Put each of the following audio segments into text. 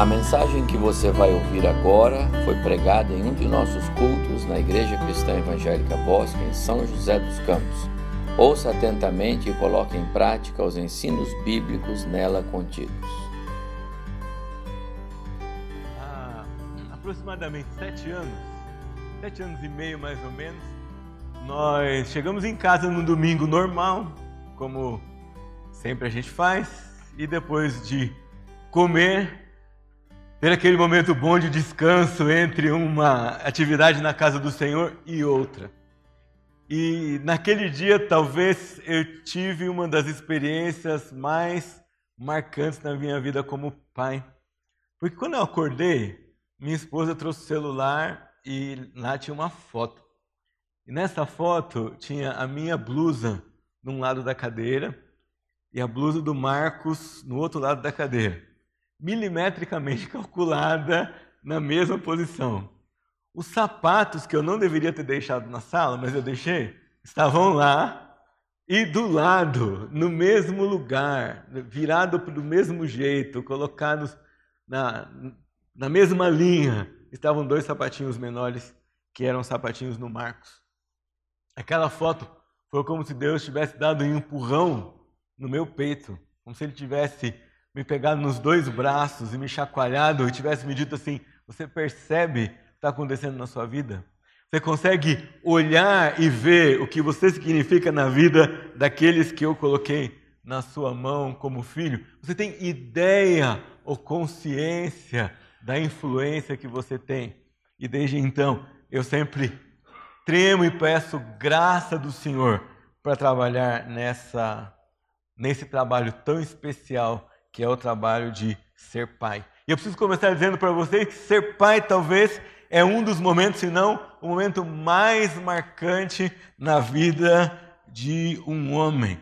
A mensagem que você vai ouvir agora foi pregada em um de nossos cultos na Igreja Cristã Evangélica Bosque, em São José dos Campos. Ouça atentamente e coloque em prática os ensinos bíblicos nela contidos. Há aproximadamente sete anos, sete anos e meio mais ou menos, nós chegamos em casa no domingo normal, como sempre a gente faz, e depois de comer, ter aquele momento bom de descanso entre uma atividade na casa do Senhor e outra. E naquele dia, talvez eu tive uma das experiências mais marcantes na minha vida como pai. Porque quando eu acordei, minha esposa trouxe o celular e lá tinha uma foto. E nessa foto tinha a minha blusa num lado da cadeira e a blusa do Marcos no outro lado da cadeira milimetricamente calculada na mesma posição. Os sapatos que eu não deveria ter deixado na sala, mas eu deixei, estavam lá e do lado, no mesmo lugar, virado do mesmo jeito, colocados na, na mesma linha, estavam dois sapatinhos menores que eram sapatinhos no Marcos. Aquela foto foi como se Deus tivesse dado um empurrão no meu peito, como se ele tivesse me pegado nos dois braços e me chacoalhado e tivesse me dito assim: Você percebe o que está acontecendo na sua vida? Você consegue olhar e ver o que você significa na vida daqueles que eu coloquei na sua mão como filho? Você tem ideia ou consciência da influência que você tem? E desde então, eu sempre tremo e peço graça do Senhor para trabalhar nessa nesse trabalho tão especial que é o trabalho de ser pai. E eu preciso começar dizendo para vocês que ser pai talvez é um dos momentos, se não o momento mais marcante na vida de um homem.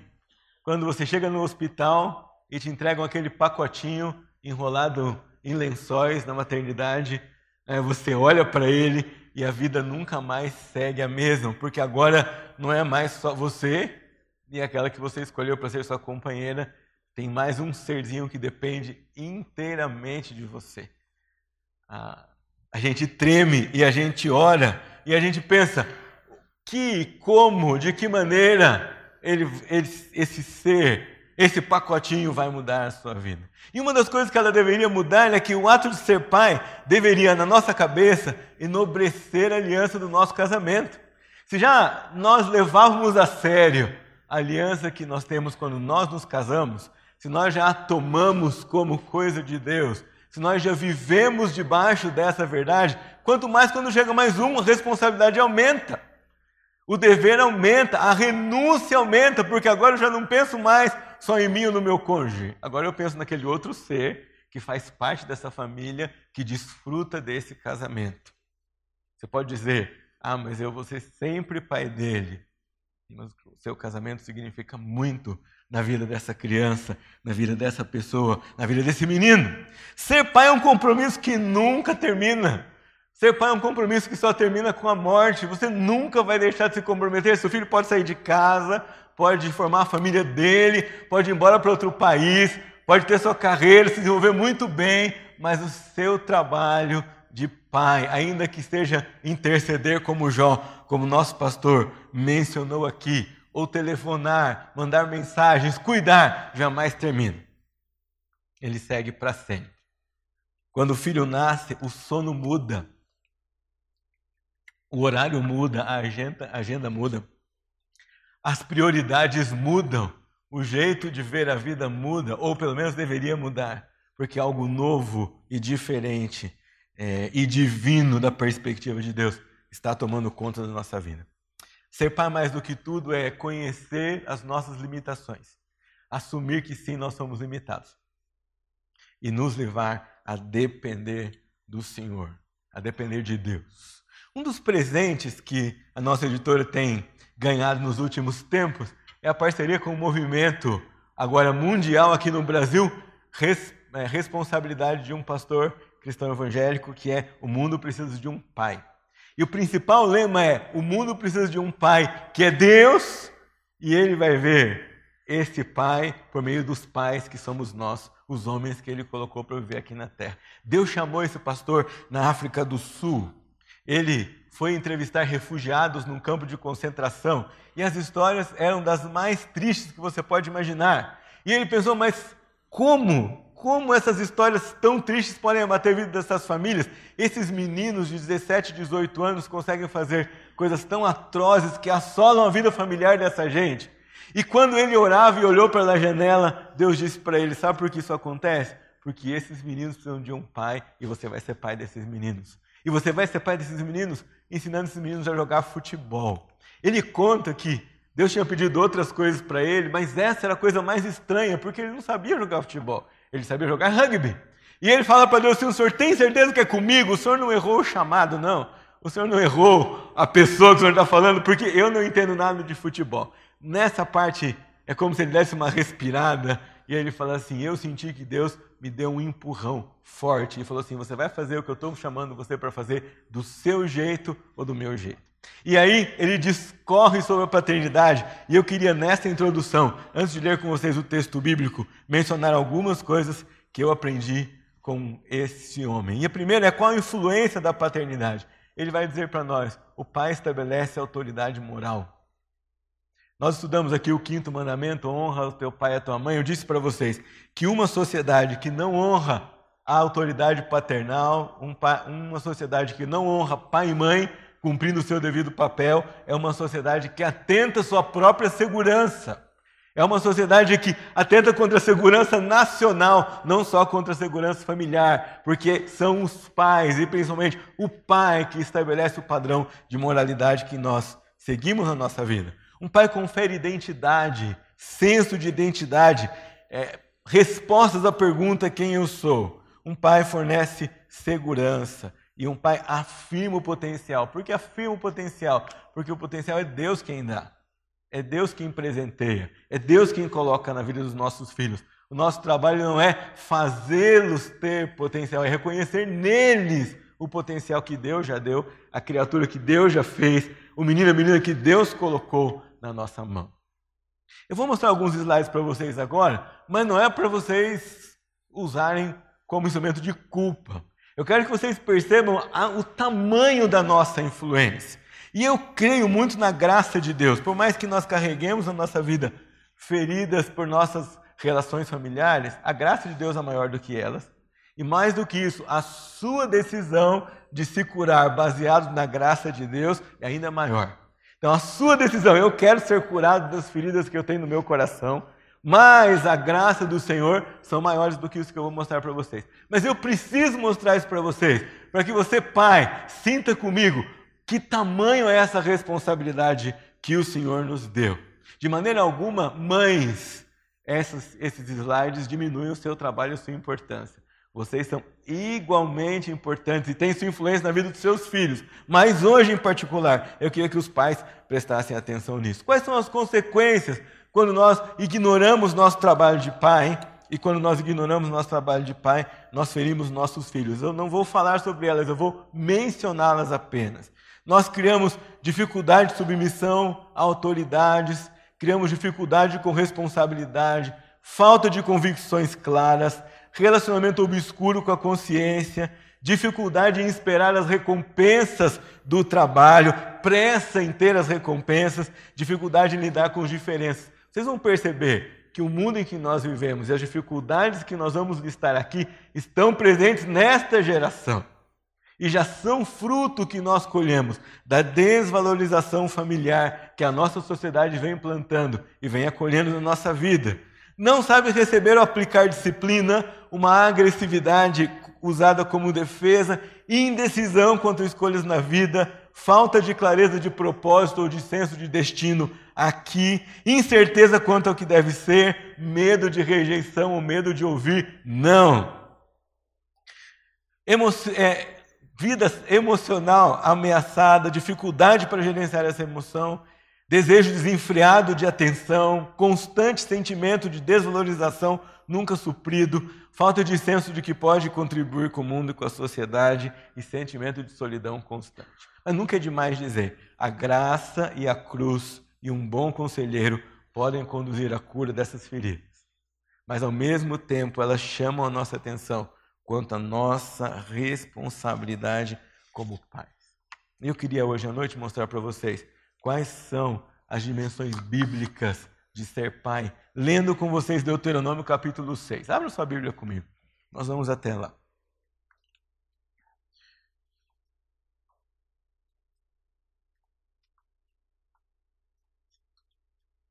Quando você chega no hospital e te entregam aquele pacotinho enrolado em lençóis na maternidade, né, você olha para ele e a vida nunca mais segue a mesma, porque agora não é mais só você e aquela que você escolheu para ser sua companheira, tem mais um serzinho que depende inteiramente de você. Ah, a gente treme e a gente ora e a gente pensa: que, como, de que maneira ele, ele, esse ser, esse pacotinho vai mudar a sua vida? E uma das coisas que ela deveria mudar é que o ato de ser pai deveria, na nossa cabeça, enobrecer a aliança do nosso casamento. Se já nós levávamos a sério a aliança que nós temos quando nós nos casamos, se nós já a tomamos como coisa de Deus, se nós já vivemos debaixo dessa verdade, quanto mais quando chega mais um, a responsabilidade aumenta. O dever aumenta, a renúncia aumenta, porque agora eu já não penso mais só em mim ou no meu cônjuge. Agora eu penso naquele outro ser que faz parte dessa família, que desfruta desse casamento. Você pode dizer, ah, mas eu vou ser sempre pai dele. Mas o seu casamento significa muito na vida dessa criança, na vida dessa pessoa, na vida desse menino. Ser pai é um compromisso que nunca termina. Ser pai é um compromisso que só termina com a morte. Você nunca vai deixar de se comprometer. Seu filho pode sair de casa, pode formar a família dele, pode ir embora para outro país, pode ter sua carreira, se desenvolver muito bem, mas o seu trabalho de pai, ainda que esteja interceder como Jó, como nosso pastor mencionou aqui, ou telefonar, mandar mensagens, cuidar, jamais termina. Ele segue para sempre. Quando o filho nasce, o sono muda, o horário muda, a agenda, a agenda muda, as prioridades mudam, o jeito de ver a vida muda, ou pelo menos deveria mudar, porque algo novo e diferente é, e divino da perspectiva de Deus está tomando conta da nossa vida. Ser pai mais do que tudo é conhecer as nossas limitações, assumir que sim, nós somos limitados e nos levar a depender do Senhor, a depender de Deus. Um dos presentes que a nossa editora tem ganhado nos últimos tempos é a parceria com o movimento agora mundial aqui no Brasil, res, é, responsabilidade de um pastor cristão evangélico que é o mundo precisa de um pai. E o principal lema é: o mundo precisa de um pai que é Deus, e ele vai ver esse pai por meio dos pais que somos nós, os homens que ele colocou para viver aqui na terra. Deus chamou esse pastor na África do Sul. Ele foi entrevistar refugiados num campo de concentração e as histórias eram das mais tristes que você pode imaginar. E ele pensou, mas como? Como essas histórias tão tristes podem abater a vida dessas famílias? Esses meninos de 17, 18 anos conseguem fazer coisas tão atrozes que assolam a vida familiar dessa gente. E quando ele orava e olhou para a janela, Deus disse para ele: Sabe por que isso acontece? Porque esses meninos precisam de um pai e você vai ser pai desses meninos. E você vai ser pai desses meninos ensinando esses meninos a jogar futebol. Ele conta que Deus tinha pedido outras coisas para ele, mas essa era a coisa mais estranha, porque ele não sabia jogar futebol. Ele sabia jogar rugby. E ele fala para Deus assim: o senhor tem certeza que é comigo? O senhor não errou o chamado, não. O senhor não errou a pessoa que o senhor está falando, porque eu não entendo nada de futebol. Nessa parte, é como se ele desse uma respirada e ele fala assim: Eu senti que Deus me deu um empurrão forte e falou assim: Você vai fazer o que eu estou chamando você para fazer do seu jeito ou do meu jeito. E aí ele discorre sobre a paternidade, e eu queria nessa introdução, antes de ler com vocês o texto bíblico, mencionar algumas coisas que eu aprendi com esse homem. E a primeira é qual a influência da paternidade. Ele vai dizer para nós: o pai estabelece a autoridade moral. Nós estudamos aqui o quinto mandamento: honra o teu pai e a tua mãe. Eu disse para vocês que uma sociedade que não honra a autoridade paternal, uma sociedade que não honra pai e mãe, cumprindo o seu devido papel, é uma sociedade que atenta à sua própria segurança. É uma sociedade que atenta contra a segurança nacional, não só contra a segurança familiar, porque são os pais, e principalmente o pai, que estabelece o padrão de moralidade que nós seguimos na nossa vida. Um pai confere identidade, senso de identidade, é, respostas à pergunta quem eu sou. Um pai fornece segurança, e um pai afirma o potencial. Por que afirma o potencial? Porque o potencial é Deus quem dá. É Deus quem presenteia. É Deus quem coloca na vida dos nossos filhos. O nosso trabalho não é fazê-los ter potencial, é reconhecer neles o potencial que Deus já deu, a criatura que Deus já fez, o menino e a menina que Deus colocou na nossa mão. Eu vou mostrar alguns slides para vocês agora, mas não é para vocês usarem como instrumento de culpa. Eu quero que vocês percebam a, o tamanho da nossa influência. E eu creio muito na graça de Deus. Por mais que nós carreguemos na nossa vida feridas por nossas relações familiares, a graça de Deus é maior do que elas. E mais do que isso, a sua decisão de se curar baseado na graça de Deus é ainda maior. Então, a sua decisão, eu quero ser curado das feridas que eu tenho no meu coração, mas a graça do Senhor são maiores do que isso que eu vou mostrar para vocês. Mas eu preciso mostrar isso para vocês, para que você, pai, sinta comigo que tamanho é essa responsabilidade que o Senhor nos deu. De maneira alguma, mães, essas, esses slides diminuem o seu trabalho e sua importância. Vocês são igualmente importantes e têm sua influência na vida dos seus filhos. Mas hoje, em particular, eu queria que os pais prestassem atenção nisso. Quais são as consequências quando nós ignoramos nosso trabalho de pai, e quando nós ignoramos nosso trabalho de pai, nós ferimos nossos filhos. Eu não vou falar sobre elas, eu vou mencioná-las apenas. Nós criamos dificuldade de submissão a autoridades, criamos dificuldade com responsabilidade, falta de convicções claras, relacionamento obscuro com a consciência, dificuldade em esperar as recompensas do trabalho, pressa em ter as recompensas, dificuldade em lidar com as diferenças. Vocês vão perceber que o mundo em que nós vivemos e as dificuldades que nós vamos listar aqui estão presentes nesta geração. E já são fruto que nós colhemos da desvalorização familiar que a nossa sociedade vem plantando e vem acolhendo na nossa vida. Não sabe receber ou aplicar disciplina, uma agressividade usada como defesa, indecisão quanto escolhas na vida, falta de clareza de propósito ou de senso de destino aqui, incerteza quanto ao que deve ser, medo de rejeição ou medo de ouvir não. Emo é, vida emocional ameaçada, dificuldade para gerenciar essa emoção, desejo desenfreado de atenção, constante sentimento de desvalorização nunca suprido, falta de senso de que pode contribuir com o mundo e com a sociedade e sentimento de solidão constante. Mas nunca é demais dizer: a graça e a cruz e um bom conselheiro podem conduzir à cura dessas feridas. mas ao mesmo tempo elas chamam a nossa atenção quanto à nossa responsabilidade como pais. Eu queria hoje à noite mostrar para vocês quais são as dimensões bíblicas de ser pai, lendo com vocês Deuteronômio capítulo 6. Abra sua Bíblia comigo. Nós vamos até lá.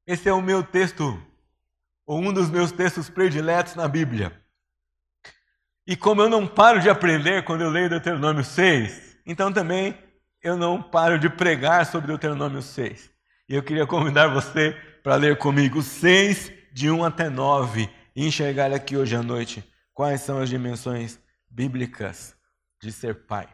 Esse é o meu texto, ou um dos meus textos prediletos na Bíblia. E como eu não paro de aprender quando eu leio Deuteronômio 6, então também eu não paro de pregar sobre Deuteronômio 6. E eu queria convidar você para ler comigo 6, de 1 até 9, e enxergar aqui hoje à noite quais são as dimensões bíblicas de ser pai.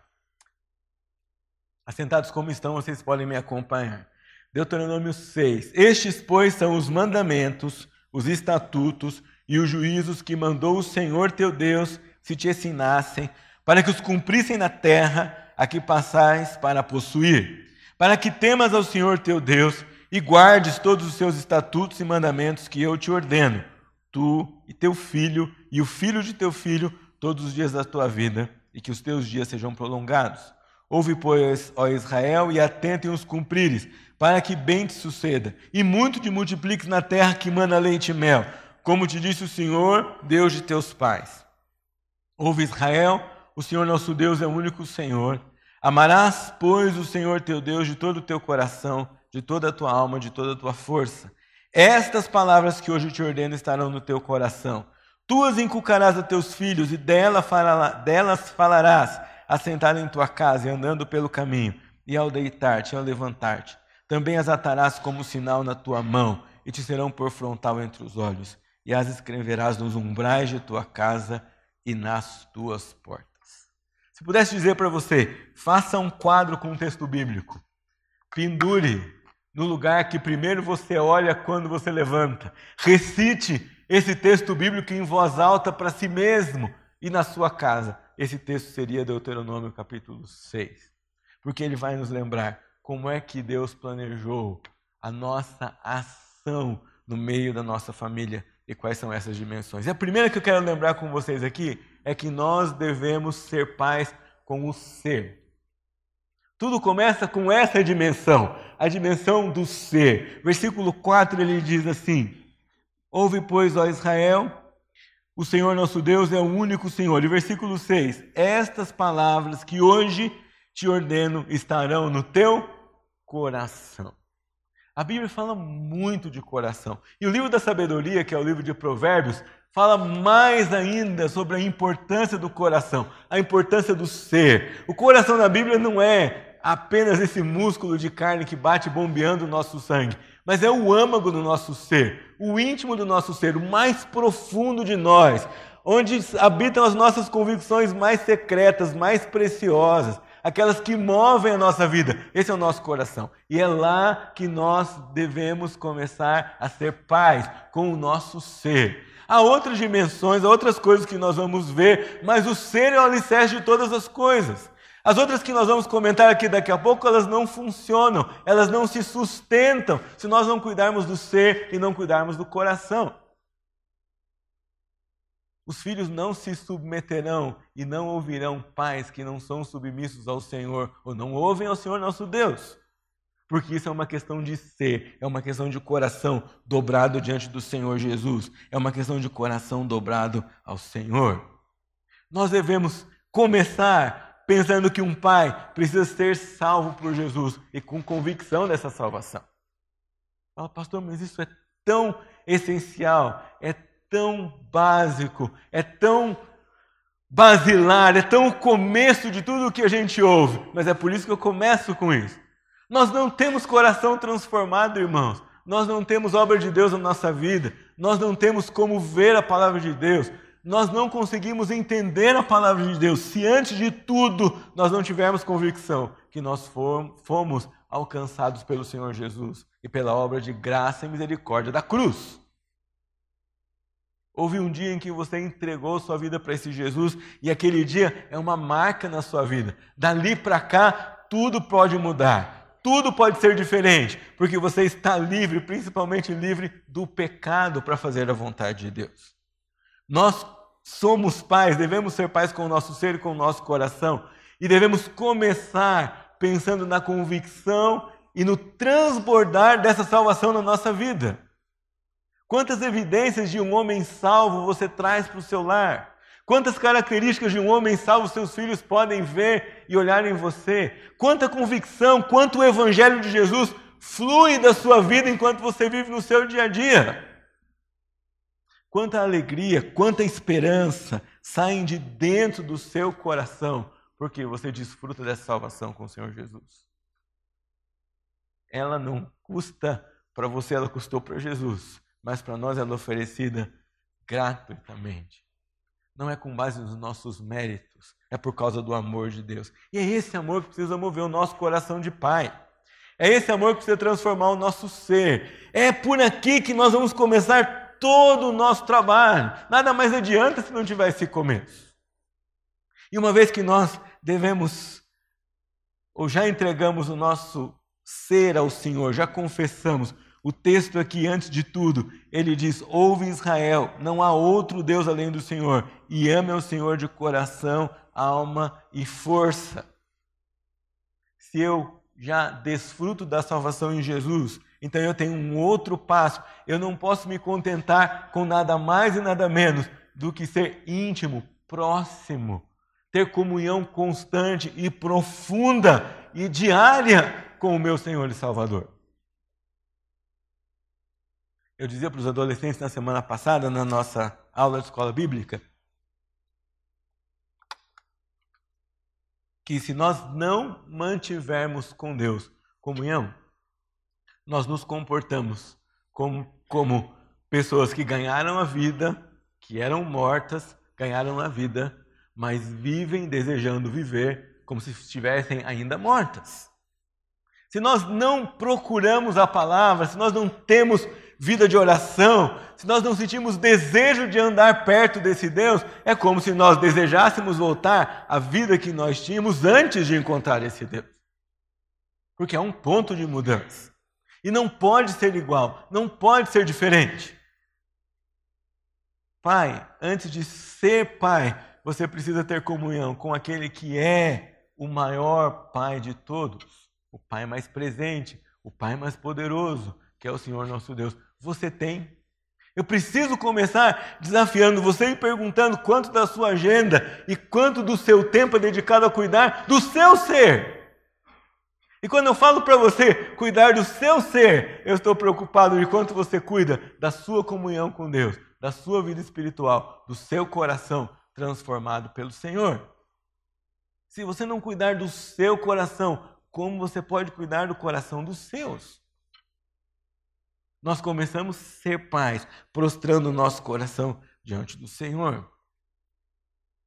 Assentados como estão, vocês podem me acompanhar. Deuteronômio 6. Estes, pois, são os mandamentos, os estatutos e os juízos que mandou o Senhor teu Deus se te ensinassem, para que os cumprissem na terra a que passais para possuir, para que temas ao Senhor teu Deus e guardes todos os seus estatutos e mandamentos que eu te ordeno, tu e teu filho e o filho de teu filho, todos os dias da tua vida, e que os teus dias sejam prolongados. Ouve, pois, ó Israel, e atentem os cumprires, para que bem te suceda, e muito te multipliques na terra que manda leite e mel, como te disse o Senhor, Deus de teus pais. Ouve Israel, o Senhor nosso Deus é o único Senhor. Amarás, pois, o Senhor teu Deus de todo o teu coração, de toda a tua alma, de toda a tua força. Estas palavras que hoje te ordeno estarão no teu coração. Tu as inculcarás a teus filhos, e delas falarás, assentado em tua casa e andando pelo caminho, e ao deitar-te e ao levantar-te. Também as atarás como sinal na tua mão, e te serão por frontal entre os olhos, e as escreverás nos umbrais de tua casa e nas tuas portas. Se pudesse dizer para você, faça um quadro com um texto bíblico, pendure no lugar que primeiro você olha quando você levanta, recite esse texto bíblico em voz alta para si mesmo e na sua casa. Esse texto seria Deuteronômio capítulo 6, porque ele vai nos lembrar como é que Deus planejou a nossa ação no meio da nossa família e quais são essas dimensões. E a primeira que eu quero lembrar com vocês aqui é que nós devemos ser pais com o ser. Tudo começa com essa dimensão, a dimensão do ser. Versículo 4 ele diz assim: Ouve, pois, ó Israel, o Senhor nosso Deus é o único Senhor. E versículo 6: Estas palavras que hoje te ordeno estarão no teu coração. A Bíblia fala muito de coração. E o livro da sabedoria, que é o livro de Provérbios, fala mais ainda sobre a importância do coração, a importância do ser. O coração da Bíblia não é apenas esse músculo de carne que bate bombeando o nosso sangue, mas é o âmago do nosso ser, o íntimo do nosso ser, o mais profundo de nós, onde habitam as nossas convicções mais secretas, mais preciosas aquelas que movem a nossa vida. Esse é o nosso coração. E é lá que nós devemos começar a ser pais com o nosso ser. Há outras dimensões, há outras coisas que nós vamos ver, mas o ser é o alicerce de todas as coisas. As outras que nós vamos comentar aqui daqui a pouco, elas não funcionam, elas não se sustentam se nós não cuidarmos do ser e não cuidarmos do coração. Os filhos não se submeterão e não ouvirão pais que não são submissos ao Senhor ou não ouvem ao Senhor nosso Deus. Porque isso é uma questão de ser, é uma questão de coração dobrado diante do Senhor Jesus, é uma questão de coração dobrado ao Senhor. Nós devemos começar pensando que um pai precisa ser salvo por Jesus e com convicção dessa salvação. Fala, pastor, mas isso é tão essencial, é tão básico, é tão basilar, é tão o começo de tudo o que a gente ouve. Mas é por isso que eu começo com isso. Nós não temos coração transformado, irmãos. Nós não temos obra de Deus na nossa vida. Nós não temos como ver a palavra de Deus. Nós não conseguimos entender a palavra de Deus se antes de tudo nós não tivermos convicção que nós fomos alcançados pelo Senhor Jesus e pela obra de graça e misericórdia da cruz. Houve um dia em que você entregou sua vida para esse Jesus e aquele dia é uma marca na sua vida. Dali para cá, tudo pode mudar, tudo pode ser diferente, porque você está livre, principalmente livre do pecado para fazer a vontade de Deus. Nós somos pais, devemos ser pais com o nosso ser e com o nosso coração. E devemos começar pensando na convicção e no transbordar dessa salvação na nossa vida. Quantas evidências de um homem salvo você traz para o seu lar? Quantas características de um homem salvo seus filhos podem ver e olhar em você? Quanta convicção, quanto o Evangelho de Jesus flui da sua vida enquanto você vive no seu dia a dia? Quanta alegria, quanta esperança saem de dentro do seu coração, porque você desfruta dessa salvação com o Senhor Jesus. Ela não custa para você, ela custou para Jesus, mas para nós ela é oferecida gratuitamente. Não é com base nos nossos méritos, é por causa do amor de Deus. E é esse amor que precisa mover o nosso coração de pai. É esse amor que precisa transformar o nosso ser. É por aqui que nós vamos começar todo o nosso trabalho. Nada mais adianta se não tiver esse começo. E uma vez que nós devemos, ou já entregamos o nosso ser ao Senhor, já confessamos, o texto aqui, antes de tudo, ele diz: Ouve Israel, não há outro Deus além do Senhor, e ame ao Senhor de coração, alma e força. Se eu já desfruto da salvação em Jesus, então eu tenho um outro passo. Eu não posso me contentar com nada mais e nada menos do que ser íntimo, próximo, ter comunhão constante e profunda e diária com o meu Senhor e Salvador. Eu dizia para os adolescentes na semana passada, na nossa aula de escola bíblica, que se nós não mantivermos com Deus comunhão, nós nos comportamos como, como pessoas que ganharam a vida, que eram mortas, ganharam a vida, mas vivem desejando viver como se estivessem ainda mortas. Se nós não procuramos a palavra, se nós não temos vida de oração, se nós não sentimos desejo de andar perto desse Deus, é como se nós desejássemos voltar à vida que nós tínhamos antes de encontrar esse Deus. Porque é um ponto de mudança. E não pode ser igual, não pode ser diferente. Pai, antes de ser pai, você precisa ter comunhão com aquele que é o maior pai de todos, o pai mais presente, o pai mais poderoso, que é o Senhor nosso Deus. Você tem. Eu preciso começar desafiando você e perguntando quanto da sua agenda e quanto do seu tempo é dedicado a cuidar do seu ser. E quando eu falo para você cuidar do seu ser, eu estou preocupado de quanto você cuida da sua comunhão com Deus, da sua vida espiritual, do seu coração transformado pelo Senhor. Se você não cuidar do seu coração, como você pode cuidar do coração dos seus? Nós começamos a ser pais, prostrando o nosso coração diante do Senhor.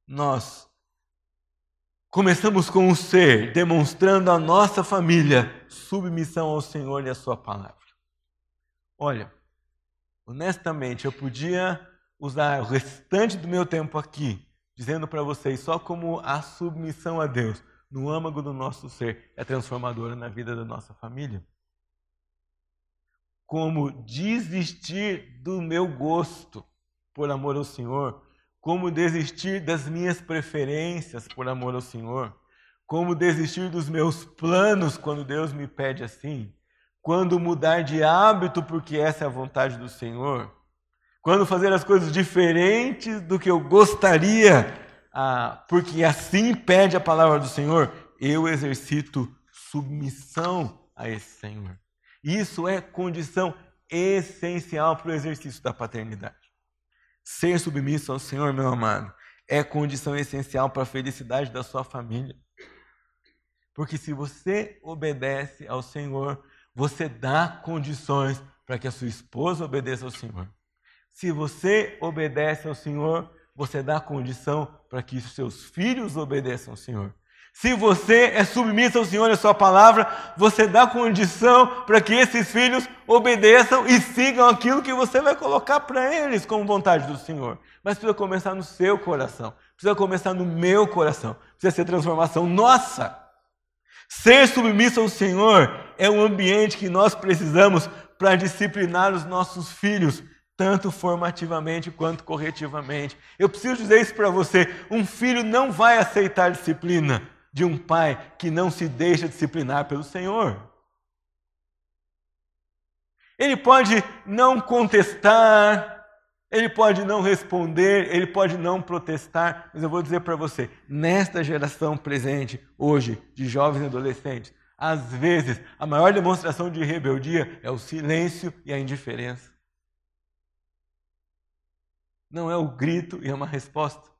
Nós Começamos com o ser, demonstrando a nossa família submissão ao Senhor e à Sua palavra. Olha, honestamente, eu podia usar o restante do meu tempo aqui, dizendo para vocês só como a submissão a Deus no âmago do nosso ser é transformadora na vida da nossa família. Como desistir do meu gosto por amor ao Senhor como desistir das minhas preferências por amor ao Senhor, como desistir dos meus planos quando Deus me pede assim, quando mudar de hábito porque essa é a vontade do Senhor, quando fazer as coisas diferentes do que eu gostaria, ah, porque assim pede a palavra do Senhor, eu exercito submissão a esse Senhor. Isso é condição essencial para o exercício da paternidade. Ser submisso ao Senhor, meu amado, é condição essencial para a felicidade da sua família. Porque se você obedece ao Senhor, você dá condições para que a sua esposa obedeça ao Senhor. Se você obedece ao Senhor, você dá condição para que os seus filhos obedeçam ao Senhor. Se você é submisso ao Senhor e à sua palavra, você dá condição para que esses filhos obedeçam e sigam aquilo que você vai colocar para eles como vontade do Senhor. Mas precisa começar no seu coração, precisa começar no meu coração, precisa ser transformação nossa. Ser submisso ao Senhor é um ambiente que nós precisamos para disciplinar os nossos filhos tanto formativamente quanto corretivamente. Eu preciso dizer isso para você: um filho não vai aceitar disciplina de um pai que não se deixa disciplinar pelo Senhor. Ele pode não contestar, ele pode não responder, ele pode não protestar, mas eu vou dizer para você: nesta geração presente, hoje, de jovens e adolescentes, às vezes a maior demonstração de rebeldia é o silêncio e a indiferença. Não é o grito e é uma resposta.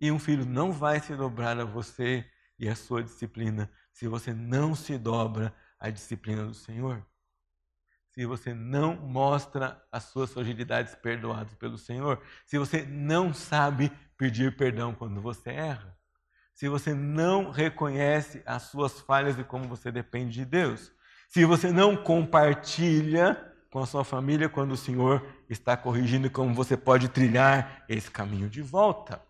E um filho não vai se dobrar a você e a sua disciplina se você não se dobra à disciplina do Senhor. Se você não mostra as suas fragilidades perdoadas pelo Senhor. Se você não sabe pedir perdão quando você erra. Se você não reconhece as suas falhas e como você depende de Deus. Se você não compartilha com a sua família quando o Senhor está corrigindo como você pode trilhar esse caminho de volta.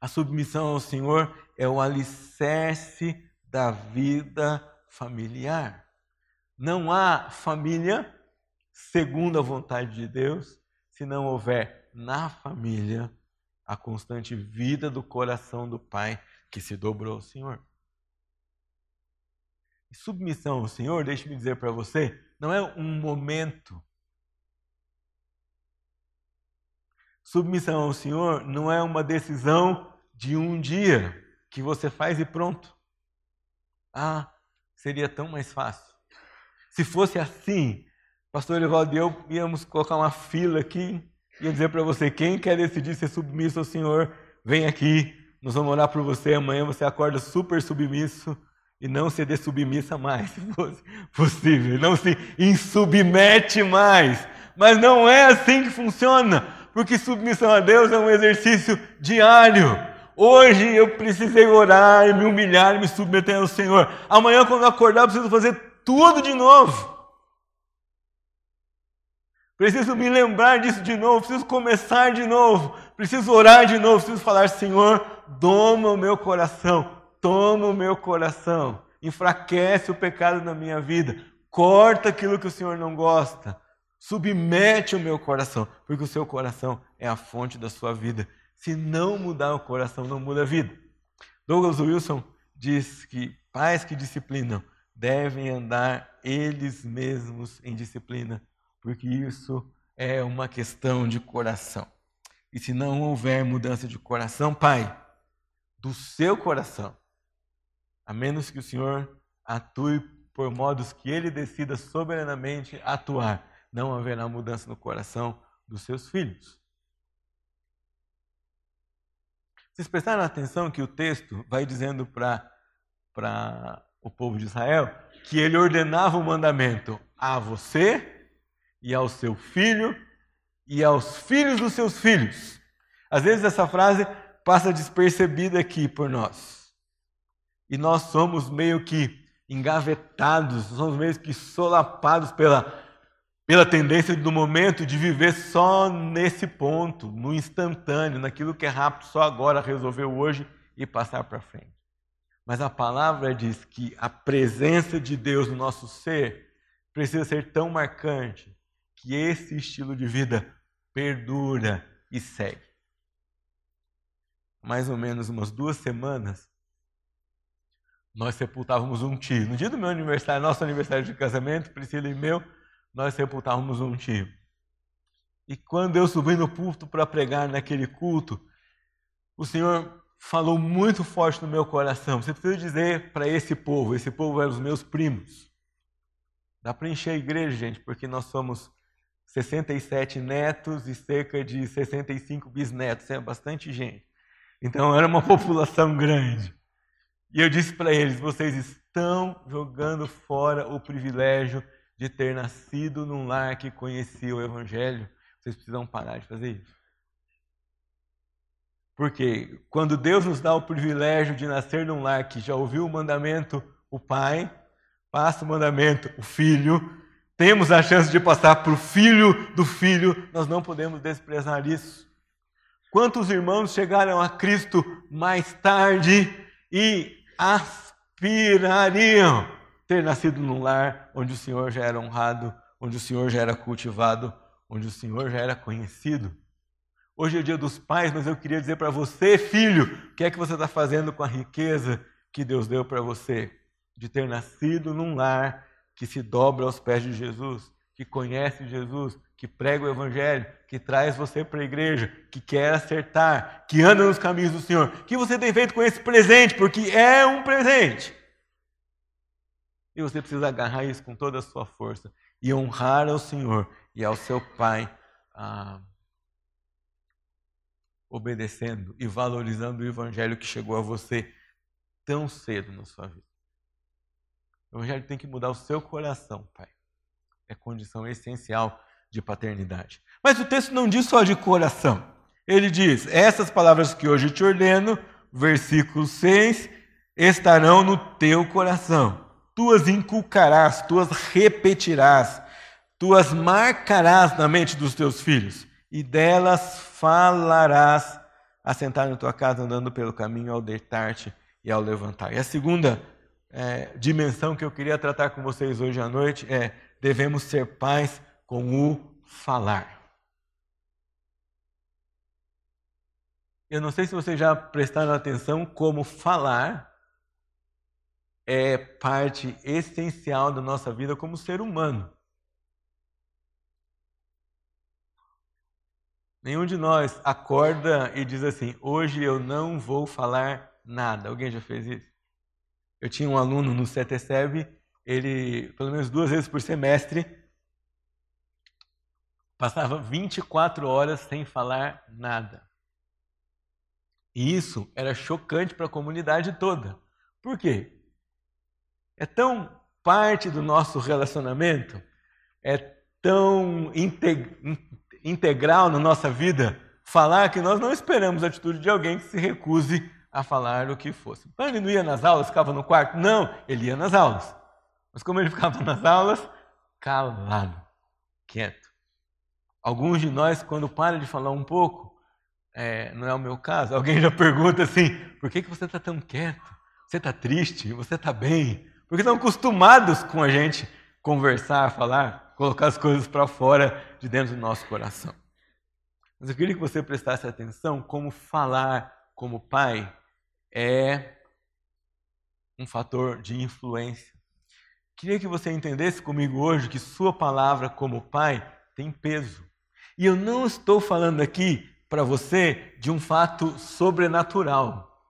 A submissão ao Senhor é o alicerce da vida familiar. Não há família segundo a vontade de Deus se não houver na família a constante vida do coração do Pai que se dobrou ao Senhor. E submissão ao Senhor, deixe-me dizer para você, não é um momento. Submissão ao Senhor não é uma decisão de um dia que você faz e pronto. Ah, seria tão mais fácil. Se fosse assim, pastor Evaldo e eu íamos colocar uma fila aqui e dizer para você: quem quer decidir ser submisso ao Senhor, vem aqui, nós vamos orar por você. Amanhã você acorda super submisso e não se submissa mais, se fosse possível, não se insubmete mais. Mas não é assim que funciona, porque submissão a Deus é um exercício diário. Hoje eu precisei orar e me humilhar e me submeter ao Senhor. Amanhã, quando eu acordar, eu preciso fazer tudo de novo. Preciso me lembrar disso de novo, preciso começar de novo, preciso orar de novo, preciso falar: Senhor, doma o meu coração, toma o meu coração, enfraquece o pecado na minha vida, corta aquilo que o Senhor não gosta, submete o meu coração, porque o seu coração é a fonte da sua vida. Se não mudar o coração, não muda a vida. Douglas Wilson diz que pais que disciplinam devem andar eles mesmos em disciplina, porque isso é uma questão de coração. E se não houver mudança de coração, pai, do seu coração, a menos que o Senhor atue por modos que ele decida soberanamente atuar, não haverá mudança no coração dos seus filhos. Vocês prestaram atenção que o texto vai dizendo para o povo de Israel que ele ordenava o mandamento a você e ao seu filho e aos filhos dos seus filhos. Às vezes essa frase passa despercebida aqui por nós e nós somos meio que engavetados, somos meio que solapados pela, pela tendência do momento de viver só nesse ponto, no instantâneo, naquilo que é rápido, só agora resolver hoje e passar para frente. Mas a palavra diz que a presença de Deus no nosso ser precisa ser tão marcante que esse estilo de vida perdura e segue. Mais ou menos umas duas semanas, nós sepultávamos um tio. No dia do meu aniversário, nosso aniversário de casamento, Priscila e meu, nós sepultávamos um tio. E quando eu subi no púlpito para pregar naquele culto, o Senhor falou muito forte no meu coração. Você precisa dizer para esse povo, esse povo eram os meus primos. Dá para encher a igreja, gente, porque nós somos 67 netos e cerca de 65 bisnetos, é bastante gente. Então era uma população grande. E eu disse para eles: vocês estão jogando fora o privilégio de ter nascido num lar que conhecia o Evangelho. Vocês precisam parar de fazer isso. Porque quando Deus nos dá o privilégio de nascer num lar que já ouviu o mandamento, o Pai, passa o mandamento, o Filho, temos a chance de passar para o Filho do Filho, nós não podemos desprezar isso. Quantos irmãos chegaram a Cristo mais tarde e aspirariam ter nascido num lar onde o Senhor já era honrado, onde o Senhor já era cultivado, onde o Senhor já era conhecido. Hoje é o dia dos pais, mas eu queria dizer para você, filho, o que é que você está fazendo com a riqueza que Deus deu para você? De ter nascido num lar que se dobra aos pés de Jesus, que conhece Jesus, que prega o Evangelho, que traz você para a igreja, que quer acertar, que anda nos caminhos do Senhor. O que você tem feito com esse presente? Porque é um presente. E você precisa agarrar isso com toda a sua força e honrar ao Senhor e ao seu Pai, ah, obedecendo e valorizando o Evangelho que chegou a você tão cedo na sua vida. O Evangelho tem que mudar o seu coração, Pai. É condição essencial de paternidade. Mas o texto não diz só de coração. Ele diz: essas palavras que hoje te ordeno, versículo 6, estarão no teu coração. Tu as inculcarás, tu as repetirás, tu as marcarás na mente dos teus filhos, e delas falarás, assentar na tua casa, andando pelo caminho, ao deitar-te e ao levantar. E a segunda é, dimensão que eu queria tratar com vocês hoje à noite é: devemos ser pais com o falar. Eu não sei se vocês já prestaram atenção como falar é parte essencial da nossa vida como ser humano. Nenhum de nós acorda e diz assim: hoje eu não vou falar nada. Alguém já fez isso? Eu tinha um aluno no CETESEB, ele, pelo menos duas vezes por semestre, passava 24 horas sem falar nada. E isso era chocante para a comunidade toda. Por quê? É tão parte do nosso relacionamento, é tão integral na nossa vida falar que nós não esperamos a atitude de alguém que se recuse a falar o que fosse. Então ele não ia nas aulas, ficava no quarto? Não, ele ia nas aulas. Mas como ele ficava nas aulas? Calado, quieto. Alguns de nós, quando para de falar um pouco, é, não é o meu caso, alguém já pergunta assim: por que, que você está tão quieto? Você está triste? Você está bem? Porque estão acostumados com a gente conversar, falar, colocar as coisas para fora de dentro do nosso coração. Mas eu queria que você prestasse atenção como falar como pai é um fator de influência. Queria que você entendesse comigo hoje que sua palavra como pai tem peso. E eu não estou falando aqui para você de um fato sobrenatural.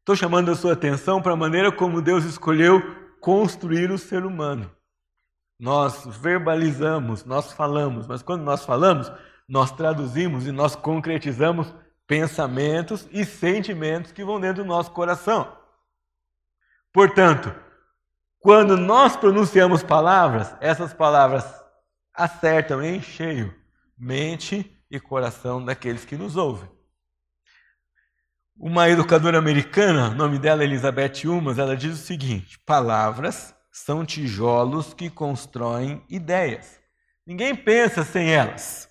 Estou chamando a sua atenção para a maneira como Deus escolheu construir o ser humano. Nós verbalizamos, nós falamos, mas quando nós falamos, nós traduzimos e nós concretizamos pensamentos e sentimentos que vão dentro do nosso coração. Portanto, quando nós pronunciamos palavras, essas palavras acertam em cheio mente e coração daqueles que nos ouvem. Uma educadora americana, nome dela é Elizabeth Umas, ela diz o seguinte: palavras são tijolos que constroem ideias. Ninguém pensa sem elas.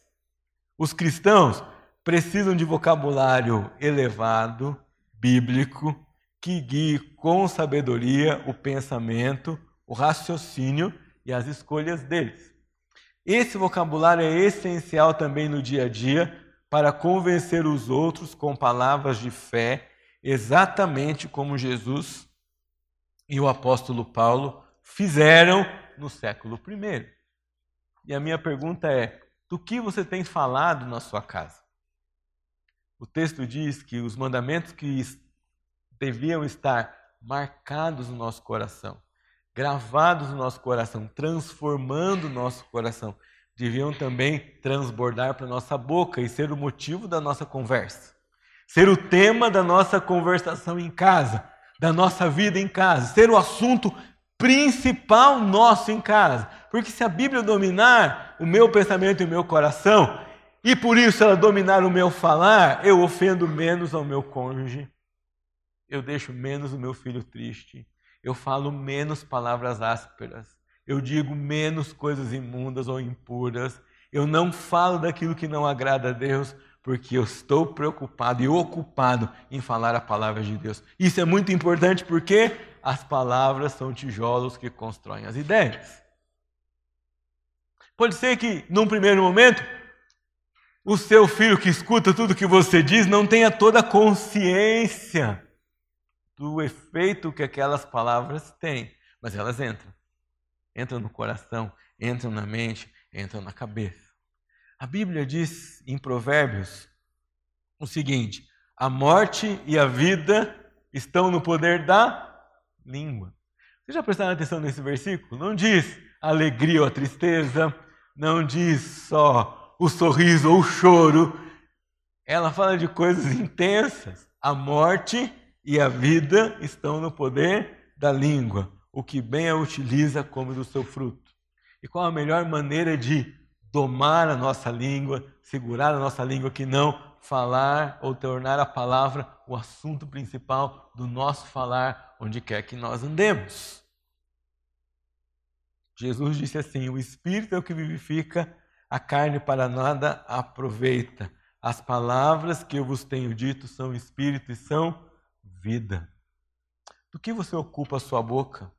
Os cristãos precisam de vocabulário elevado, bíblico, que guie com sabedoria o pensamento, o raciocínio e as escolhas deles. Esse vocabulário é essencial também no dia a dia para convencer os outros com palavras de fé, exatamente como Jesus e o apóstolo Paulo fizeram no século I. E a minha pergunta é: do que você tem falado na sua casa? O texto diz que os mandamentos que deviam estar marcados no nosso coração, gravados no nosso coração, transformando o nosso coração, deviam também transbordar para nossa boca e ser o motivo da nossa conversa, ser o tema da nossa conversação em casa, da nossa vida em casa, ser o assunto principal nosso em casa. Porque se a Bíblia dominar o meu pensamento e o meu coração, e por isso ela dominar o meu falar, eu ofendo menos ao meu cônjuge, eu deixo menos o meu filho triste, eu falo menos palavras ásperas, eu digo menos coisas imundas ou impuras, eu não falo daquilo que não agrada a Deus, porque eu estou preocupado e ocupado em falar a palavra de Deus. Isso é muito importante porque as palavras são tijolos que constroem as ideias. Pode ser que, num primeiro momento, o seu filho que escuta tudo que você diz não tenha toda a consciência do efeito que aquelas palavras têm, mas elas entram. Entram no coração, entram na mente, entram na cabeça. A Bíblia diz em Provérbios o seguinte: a morte e a vida estão no poder da língua. Vocês já prestaram atenção nesse versículo? Não diz alegria ou a tristeza, não diz só o sorriso ou o choro. Ela fala de coisas intensas. A morte e a vida estão no poder da língua. O que bem a utiliza come do seu fruto. E qual a melhor maneira de domar a nossa língua, segurar a nossa língua que não falar ou tornar a palavra o assunto principal do nosso falar, onde quer que nós andemos. Jesus disse assim: O Espírito é o que vivifica, a carne para nada aproveita. As palavras que eu vos tenho dito são Espírito e são vida. Do que você ocupa a sua boca?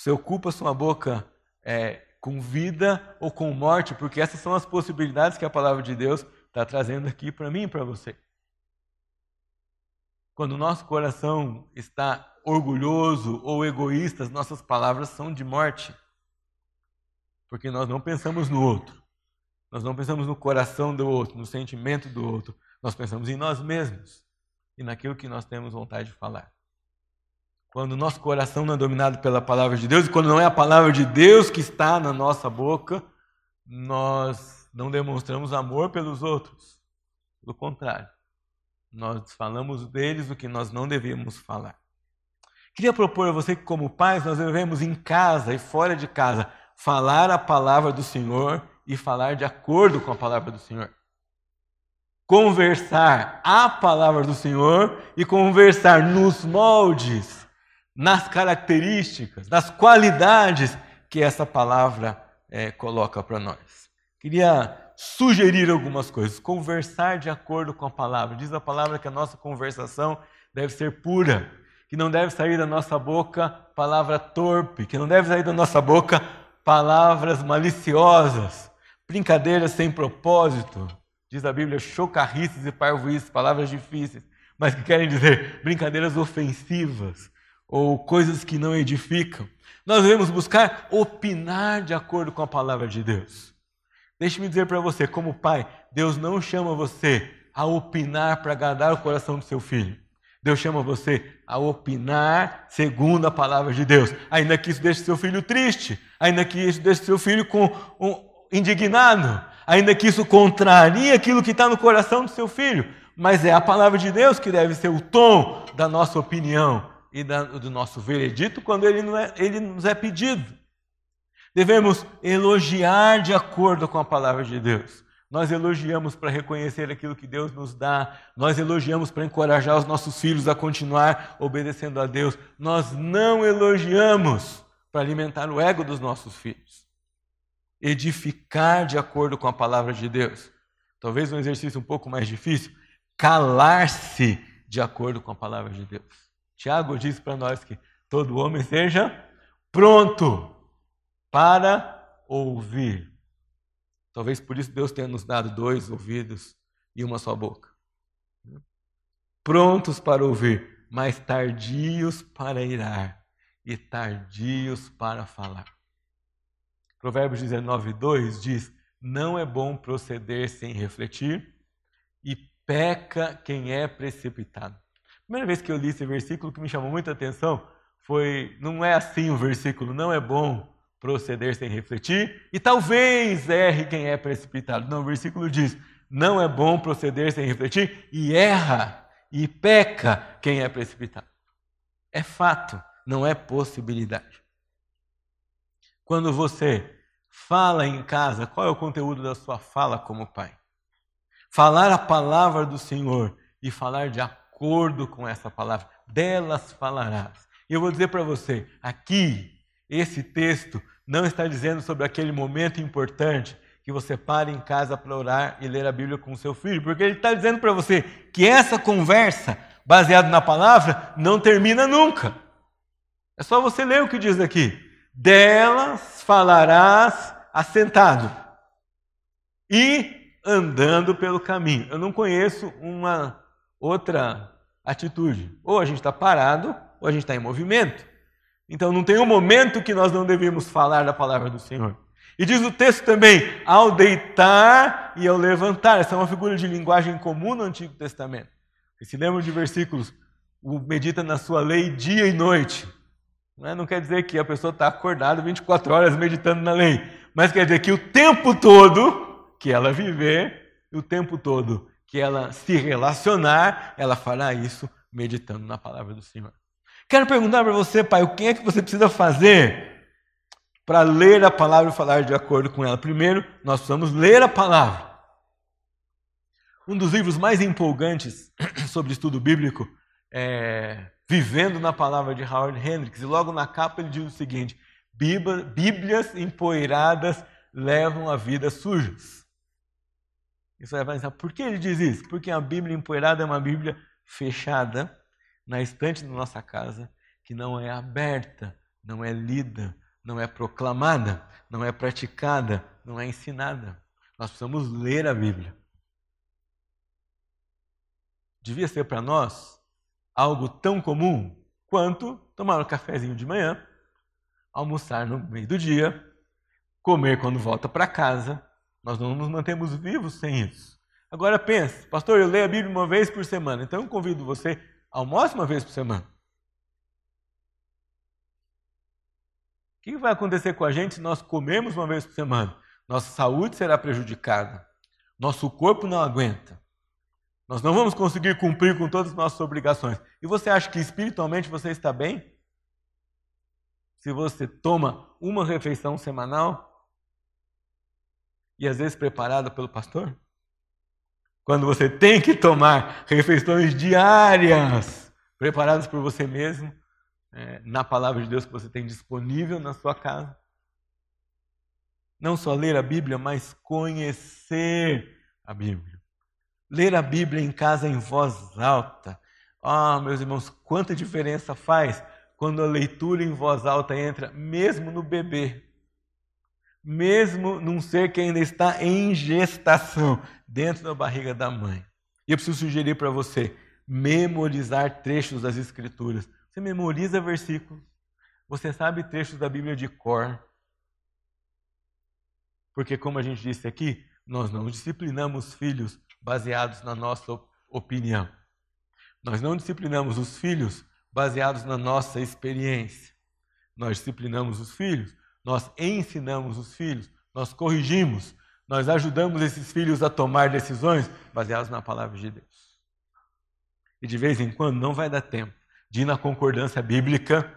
Você ocupa sua boca é, com vida ou com morte? Porque essas são as possibilidades que a palavra de Deus está trazendo aqui para mim e para você. Quando o nosso coração está orgulhoso ou egoísta, as nossas palavras são de morte. Porque nós não pensamos no outro. Nós não pensamos no coração do outro, no sentimento do outro. Nós pensamos em nós mesmos e naquilo que nós temos vontade de falar. Quando o nosso coração não é dominado pela palavra de Deus, e quando não é a palavra de Deus que está na nossa boca, nós não demonstramos amor pelos outros. Pelo contrário, nós falamos deles o que nós não devemos falar. Queria propor a você que, como pais, nós devemos em casa e fora de casa falar a palavra do Senhor e falar de acordo com a palavra do Senhor. Conversar a palavra do Senhor e conversar nos moldes, nas características, nas qualidades que essa palavra é, coloca para nós. Queria sugerir algumas coisas, conversar de acordo com a palavra. Diz a palavra que a nossa conversação deve ser pura, que não deve sair da nossa boca palavra torpe, que não deve sair da nossa boca palavras maliciosas, brincadeiras sem propósito. Diz a Bíblia, chocarrices e parvoices, palavras difíceis, mas que querem dizer brincadeiras ofensivas ou coisas que não edificam. Nós devemos buscar opinar de acordo com a palavra de Deus. Deixe-me dizer para você, como pai, Deus não chama você a opinar para agradar o coração do seu filho. Deus chama você a opinar segundo a palavra de Deus. Ainda que isso deixe seu filho triste, ainda que isso deixe seu filho com, um, indignado, ainda que isso contrarie aquilo que está no coração do seu filho. Mas é a palavra de Deus que deve ser o tom da nossa opinião e do nosso veredito quando ele, é, ele nos é pedido. Devemos elogiar de acordo com a palavra de Deus. Nós elogiamos para reconhecer aquilo que Deus nos dá, nós elogiamos para encorajar os nossos filhos a continuar obedecendo a Deus. Nós não elogiamos para alimentar o ego dos nossos filhos. Edificar de acordo com a palavra de Deus. Talvez um exercício um pouco mais difícil, calar-se de acordo com a palavra de Deus. Tiago diz para nós que todo homem seja pronto para ouvir. Talvez por isso Deus tenha nos dado dois ouvidos e uma só boca. Prontos para ouvir, mas tardios para irar e tardios para falar. Provérbios 19, 2 diz: Não é bom proceder sem refletir, e peca quem é precipitado. Primeira vez que eu li esse versículo, que me chamou muita atenção foi: não é assim o versículo, não é bom proceder sem refletir, e talvez erre quem é precipitado. Não, o versículo diz: não é bom proceder sem refletir, e erra e peca quem é precipitado. É fato, não é possibilidade. Quando você fala em casa, qual é o conteúdo da sua fala como pai? Falar a palavra do Senhor e falar de acordo com essa palavra, delas falarás. E eu vou dizer para você, aqui esse texto não está dizendo sobre aquele momento importante que você pare em casa para orar e ler a Bíblia com seu filho, porque ele está dizendo para você que essa conversa, baseada na palavra, não termina nunca. É só você ler o que diz aqui. Delas falarás assentado e andando pelo caminho. Eu não conheço uma outra atitude. Ou a gente está parado, ou a gente está em movimento. Então não tem um momento que nós não devemos falar da palavra do Senhor. E diz o texto também, ao deitar e ao levantar. Essa é uma figura de linguagem comum no Antigo Testamento. Se lembram de versículos, o medita na sua lei dia e noite. Não, é? não quer dizer que a pessoa está acordada 24 horas meditando na lei, mas quer dizer que o tempo todo que ela viver, o tempo todo que ela se relacionar, ela fará isso meditando na palavra do Senhor. Quero perguntar para você, pai, o que é que você precisa fazer para ler a palavra e falar de acordo com ela? Primeiro, nós precisamos ler a palavra. Um dos livros mais empolgantes sobre estudo bíblico é Vivendo na Palavra de Howard Hendricks, e logo na capa ele diz o seguinte: Bíblias empoeiradas levam a vida sujas. Isso vai pensar, por que ele diz isso? Porque a Bíblia empoeirada é uma Bíblia fechada, na estante da nossa casa que não é aberta, não é lida, não é proclamada, não é praticada, não é ensinada. Nós precisamos ler a Bíblia. Devia ser para nós algo tão comum quanto tomar um cafezinho de manhã, almoçar no meio do dia, comer quando volta para casa. Nós não nos mantemos vivos sem isso. Agora pense, pastor, eu leio a Bíblia uma vez por semana, então eu convido você Almoce uma vez por semana. O que vai acontecer com a gente se nós comermos uma vez por semana? Nossa saúde será prejudicada. Nosso corpo não aguenta. Nós não vamos conseguir cumprir com todas as nossas obrigações. E você acha que espiritualmente você está bem? Se você toma uma refeição semanal e às vezes preparada pelo pastor? Quando você tem que tomar refeições diárias, preparadas por você mesmo, é, na palavra de Deus que você tem disponível na sua casa. Não só ler a Bíblia, mas conhecer a Bíblia. Ler a Bíblia em casa em voz alta. Ah, oh, meus irmãos, quanta diferença faz quando a leitura em voz alta entra, mesmo no bebê mesmo num ser que ainda está em gestação, dentro da barriga da mãe. E eu preciso sugerir para você memorizar trechos das Escrituras. Você memoriza versículos, você sabe trechos da Bíblia de cor. Porque, como a gente disse aqui, nós não disciplinamos filhos baseados na nossa opinião. Nós não disciplinamos os filhos baseados na nossa experiência. Nós disciplinamos os filhos nós ensinamos os filhos, nós corrigimos, nós ajudamos esses filhos a tomar decisões baseadas na palavra de Deus. E de vez em quando não vai dar tempo de ir na concordância bíblica,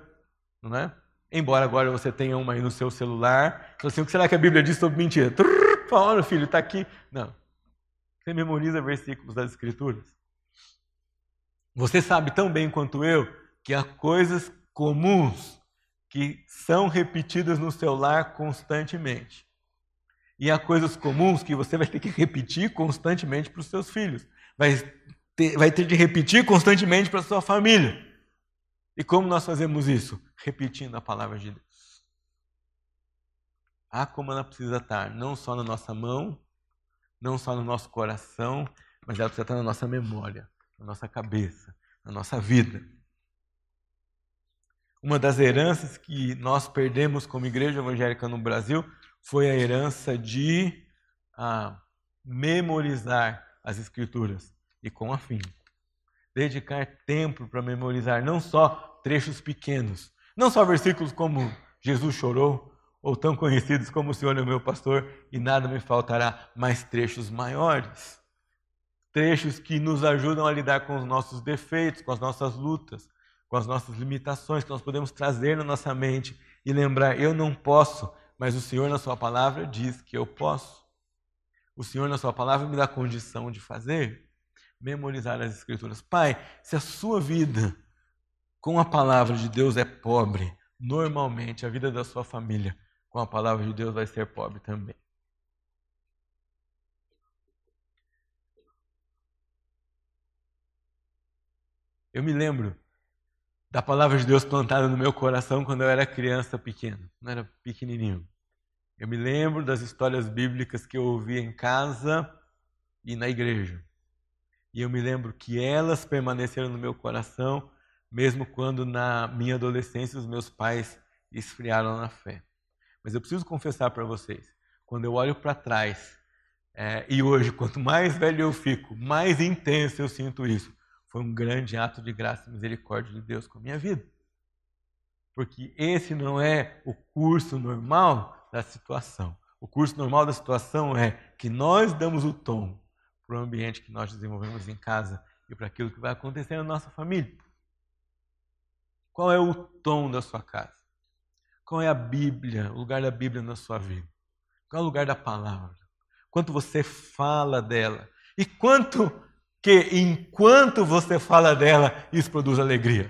não é? Embora agora você tenha uma aí no seu celular, então, assim, o que será que a Bíblia diz sobre mentira? Fala, filho, está aqui. Não. Você memoriza versículos das Escrituras. Você sabe tão bem quanto eu que há coisas comuns que são repetidas no seu lar constantemente. E há coisas comuns que você vai ter que repetir constantemente para os seus filhos. Vai ter, vai ter de repetir constantemente para a sua família. E como nós fazemos isso? Repetindo a palavra de Deus. Ah, como ela precisa estar não só na nossa mão, não só no nosso coração, mas ela precisa estar na nossa memória, na nossa cabeça, na nossa vida. Uma das heranças que nós perdemos como igreja evangélica no Brasil foi a herança de ah, memorizar as escrituras e com afim. Dedicar tempo para memorizar não só trechos pequenos, não só versículos como Jesus chorou, ou tão conhecidos como o Senhor é meu pastor e nada me faltará, mas trechos maiores. Trechos que nos ajudam a lidar com os nossos defeitos, com as nossas lutas, com as nossas limitações que nós podemos trazer na nossa mente e lembrar: eu não posso, mas o Senhor, na Sua palavra, diz que eu posso. O Senhor, na Sua palavra, me dá condição de fazer. Memorizar as Escrituras. Pai, se a sua vida com a palavra de Deus é pobre, normalmente a vida da sua família com a palavra de Deus vai ser pobre também. Eu me lembro da palavra de Deus plantada no meu coração quando eu era criança pequeno, não era pequenininho. Eu me lembro das histórias bíblicas que eu ouvia em casa e na igreja. E eu me lembro que elas permaneceram no meu coração, mesmo quando na minha adolescência os meus pais esfriaram na fé. Mas eu preciso confessar para vocês, quando eu olho para trás, é, e hoje, quanto mais velho eu fico, mais intenso eu sinto isso. Foi um grande ato de graça e misericórdia de Deus com a minha vida. Porque esse não é o curso normal da situação. O curso normal da situação é que nós damos o tom para o ambiente que nós desenvolvemos em casa e para aquilo que vai acontecer na nossa família. Qual é o tom da sua casa? Qual é a Bíblia, o lugar da Bíblia na sua vida? Qual é o lugar da palavra? Quanto você fala dela? E quanto que enquanto você fala dela, isso produz alegria.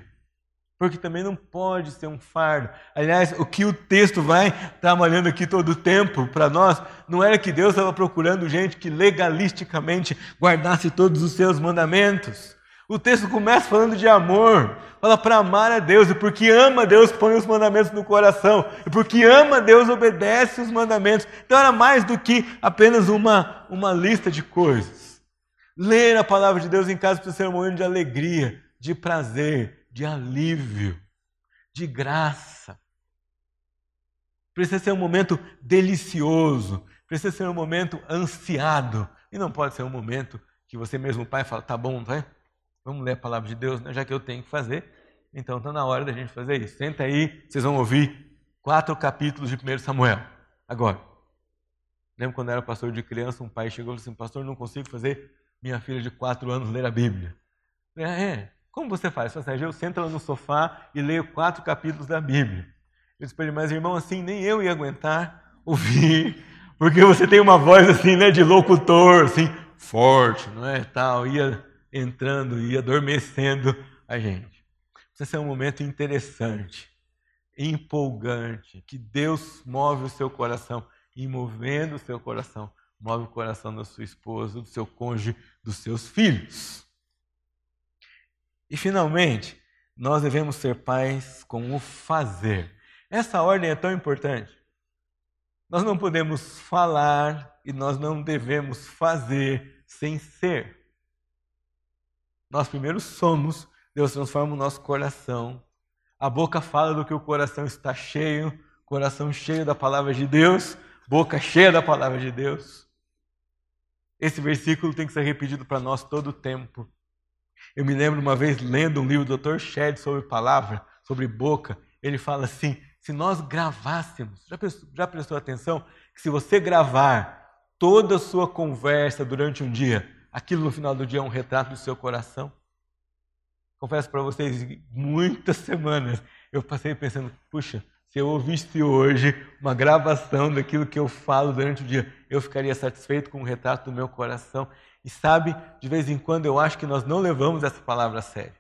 Porque também não pode ser um fardo. Aliás, o que o texto vai trabalhando aqui todo o tempo para nós, não era que Deus estava procurando gente que legalisticamente guardasse todos os seus mandamentos. O texto começa falando de amor, fala para amar a Deus, e porque ama Deus põe os mandamentos no coração, e porque ama Deus obedece os mandamentos. Então era mais do que apenas uma, uma lista de coisas. Ler a palavra de Deus em casa precisa ser um momento de alegria, de prazer, de alívio, de graça. Precisa ser um momento delicioso, precisa ser um momento ansiado. E não pode ser um momento que você mesmo, pai, fala: tá bom, vai? Vamos ler a palavra de Deus, né? já que eu tenho que fazer. Então está na hora da gente fazer isso. Senta aí, vocês vão ouvir quatro capítulos de 1 Samuel. Agora. Lembro quando eu era pastor de criança, um pai chegou e falou assim: Pastor, não consigo fazer minha filha de quatro anos ler a Bíblia. É, é. Como você faz? Você eu sento ela no sofá e leio quatro capítulos da Bíblia. Eu disse para ele, mas irmão, assim, nem eu ia aguentar ouvir, porque você tem uma voz assim, né, de locutor, assim, forte, não é? Tal, ia entrando, ia adormecendo a gente. Precisa ser um momento interessante, empolgante, que Deus move o seu coração e movendo o seu coração, move o coração da sua esposa, do seu cônjuge, dos seus filhos. E finalmente, nós devemos ser pais com o fazer. Essa ordem é tão importante. Nós não podemos falar e nós não devemos fazer sem ser. Nós primeiro somos, Deus transforma o nosso coração. A boca fala do que o coração está cheio, coração cheio da palavra de Deus, boca cheia da palavra de Deus. Esse versículo tem que ser repetido para nós todo o tempo. Eu me lembro uma vez lendo um livro do Dr. Shedd sobre palavra, sobre boca. Ele fala assim: se nós gravássemos, já prestou, já prestou atenção que se você gravar toda a sua conversa durante um dia, aquilo no final do dia é um retrato do seu coração? Confesso para vocês, muitas semanas eu passei pensando, puxa, se eu ouvisse hoje uma gravação daquilo que eu falo durante o dia, eu ficaria satisfeito com o retrato do meu coração. E sabe, de vez em quando eu acho que nós não levamos essa palavra a sério.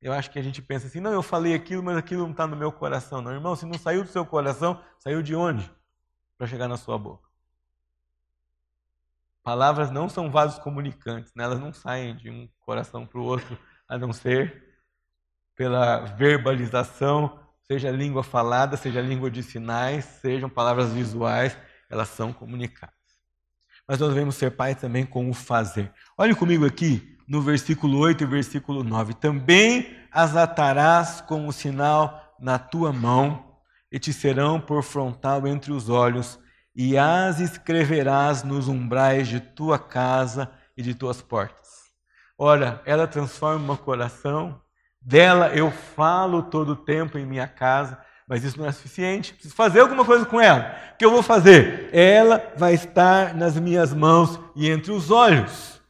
Eu acho que a gente pensa assim, não, eu falei aquilo, mas aquilo não está no meu coração. Não, irmão, se não saiu do seu coração, saiu de onde? Para chegar na sua boca. Palavras não são vasos comunicantes, né? elas não saem de um coração para o outro, a não ser pela verbalização seja língua falada, seja língua de sinais, sejam palavras visuais, elas são comunicadas. Mas nós devemos ser pais também com o fazer. Olhe comigo aqui no versículo 8 e versículo 9. Também as atarás como sinal na tua mão, e te serão por frontal entre os olhos, e as escreverás nos umbrais de tua casa e de tuas portas. Ora, ela transforma o coração dela eu falo todo o tempo em minha casa, mas isso não é suficiente. Preciso fazer alguma coisa com ela. O que eu vou fazer? Ela vai estar nas minhas mãos e entre os olhos.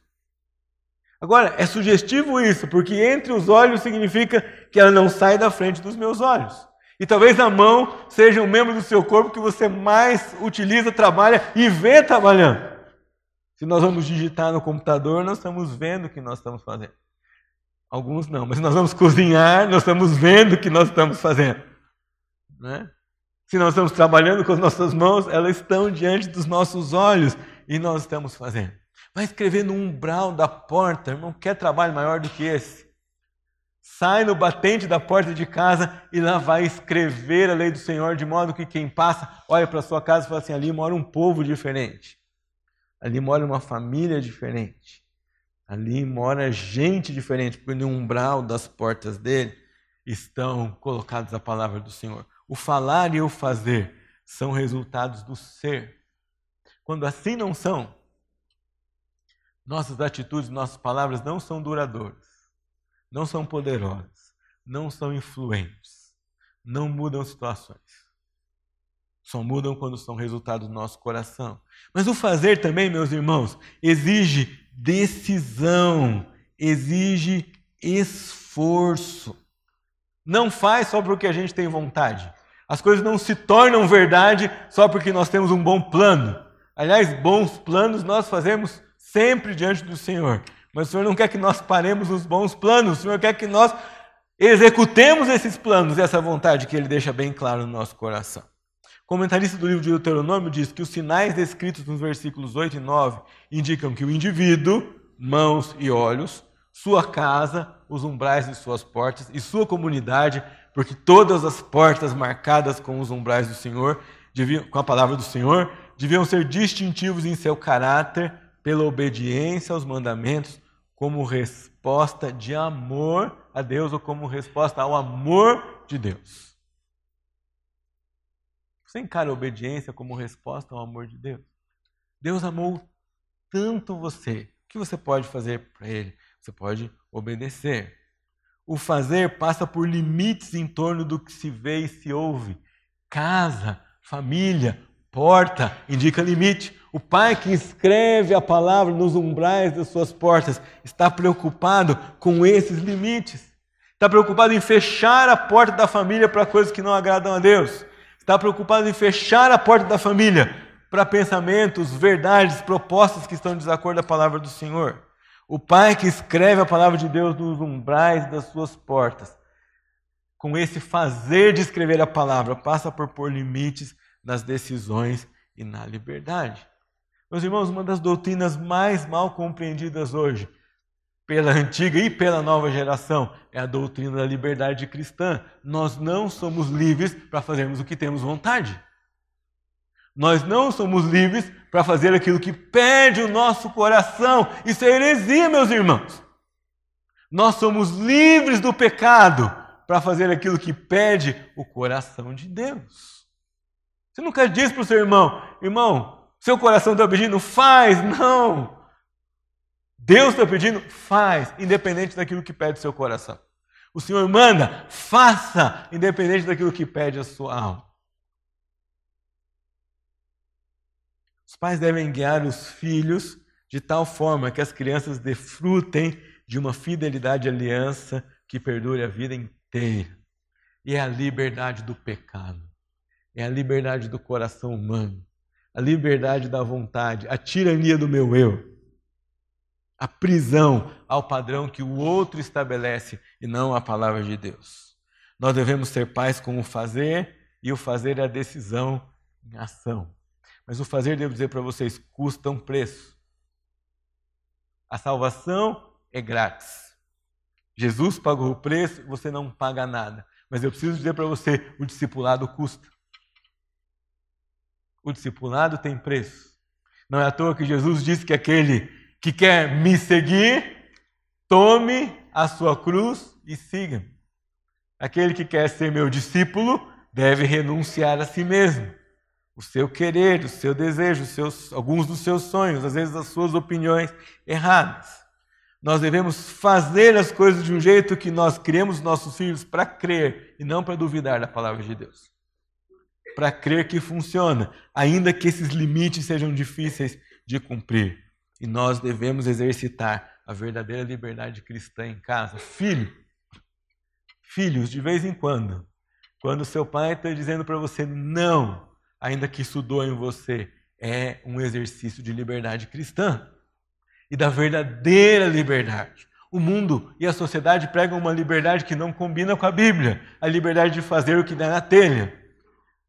Agora, é sugestivo isso, porque entre os olhos significa que ela não sai da frente dos meus olhos. E talvez a mão seja um membro do seu corpo que você mais utiliza, trabalha e vê trabalhando. Se nós vamos digitar no computador, nós estamos vendo o que nós estamos fazendo. Alguns não, mas nós vamos cozinhar, nós estamos vendo o que nós estamos fazendo. Né? Se nós estamos trabalhando com as nossas mãos, elas estão diante dos nossos olhos e nós estamos fazendo. Vai escrever no umbral da porta, irmão, quer trabalho maior do que esse? sai no batente da porta de casa e lá vai escrever a lei do Senhor, de modo que quem passa olha para sua casa e fala assim: ali mora um povo diferente, ali mora uma família diferente, ali mora gente diferente, porque no umbral das portas dele estão colocadas a palavra do Senhor. O falar e o fazer são resultados do ser. Quando assim não são, nossas atitudes, nossas palavras não são duradouras, não são poderosas, não são influentes, não mudam situações. Só mudam quando são resultado do nosso coração. Mas o fazer também, meus irmãos, exige decisão, exige esforço. Não faz só porque a gente tem vontade. As coisas não se tornam verdade só porque nós temos um bom plano. Aliás, bons planos nós fazemos sempre diante do Senhor. Mas o Senhor não quer que nós paremos os bons planos, o Senhor quer que nós executemos esses planos e essa vontade que Ele deixa bem claro no nosso coração. Comentarista do livro de Deuteronômio diz que os sinais descritos nos versículos 8 e 9 indicam que o indivíduo, mãos e olhos, sua casa, os umbrais de suas portas e sua comunidade, porque todas as portas marcadas com os umbrais do Senhor, deviam, com a palavra do Senhor, deviam ser distintivos em seu caráter pela obediência aos mandamentos como resposta de amor a Deus ou como resposta ao amor de Deus. Você encara a obediência como resposta ao amor de Deus? Deus amou tanto você. O que você pode fazer para Ele? Você pode obedecer. O fazer passa por limites em torno do que se vê e se ouve. Casa, família, porta indica limite. O pai que escreve a palavra nos umbrais das suas portas está preocupado com esses limites. Está preocupado em fechar a porta da família para coisas que não agradam a Deus. Está preocupado em fechar a porta da família para pensamentos, verdades, propostas que estão em desacordo com a palavra do Senhor. O pai que escreve a palavra de Deus nos umbrais das suas portas, com esse fazer de escrever a palavra, passa por pôr limites nas decisões e na liberdade. Meus irmãos, uma das doutrinas mais mal compreendidas hoje, pela antiga e pela nova geração, é a doutrina da liberdade cristã. Nós não somos livres para fazermos o que temos vontade. Nós não somos livres para fazer aquilo que pede o nosso coração. Isso é heresia, meus irmãos. Nós somos livres do pecado para fazer aquilo que pede o coração de Deus. Você nunca diz para o seu irmão, irmão, seu coração está pedindo, faz, não. Deus está pedindo, faz, independente daquilo que pede o seu coração. O Senhor manda, faça, independente daquilo que pede a sua alma. Os pais devem guiar os filhos de tal forma que as crianças desfrutem de uma fidelidade aliança que perdure a vida inteira. E é a liberdade do pecado, é a liberdade do coração humano, a liberdade da vontade, a tirania do meu eu, a prisão ao padrão que o outro estabelece e não a palavra de Deus. Nós devemos ser pais com o fazer, e o fazer é a decisão em ação. Mas o fazer, devo dizer para vocês, custa um preço. A salvação é grátis. Jesus pagou o preço, você não paga nada. Mas eu preciso dizer para você, o discipulado custa. O discipulado tem preço. Não é à toa que Jesus disse que aquele que quer me seguir, tome a sua cruz e siga. Aquele que quer ser meu discípulo deve renunciar a si mesmo o seu querer, o seu desejo, os seus, alguns dos seus sonhos, às vezes as suas opiniões erradas. Nós devemos fazer as coisas de um jeito que nós criamos nossos filhos para crer e não para duvidar da palavra de Deus. Para crer que funciona, ainda que esses limites sejam difíceis de cumprir. E nós devemos exercitar a verdadeira liberdade cristã em casa. Filho, filhos, de vez em quando, quando seu pai está dizendo para você não, ainda que isso doa em você, é um exercício de liberdade cristã e da verdadeira liberdade. O mundo e a sociedade pregam uma liberdade que não combina com a Bíblia, a liberdade de fazer o que dá na telha,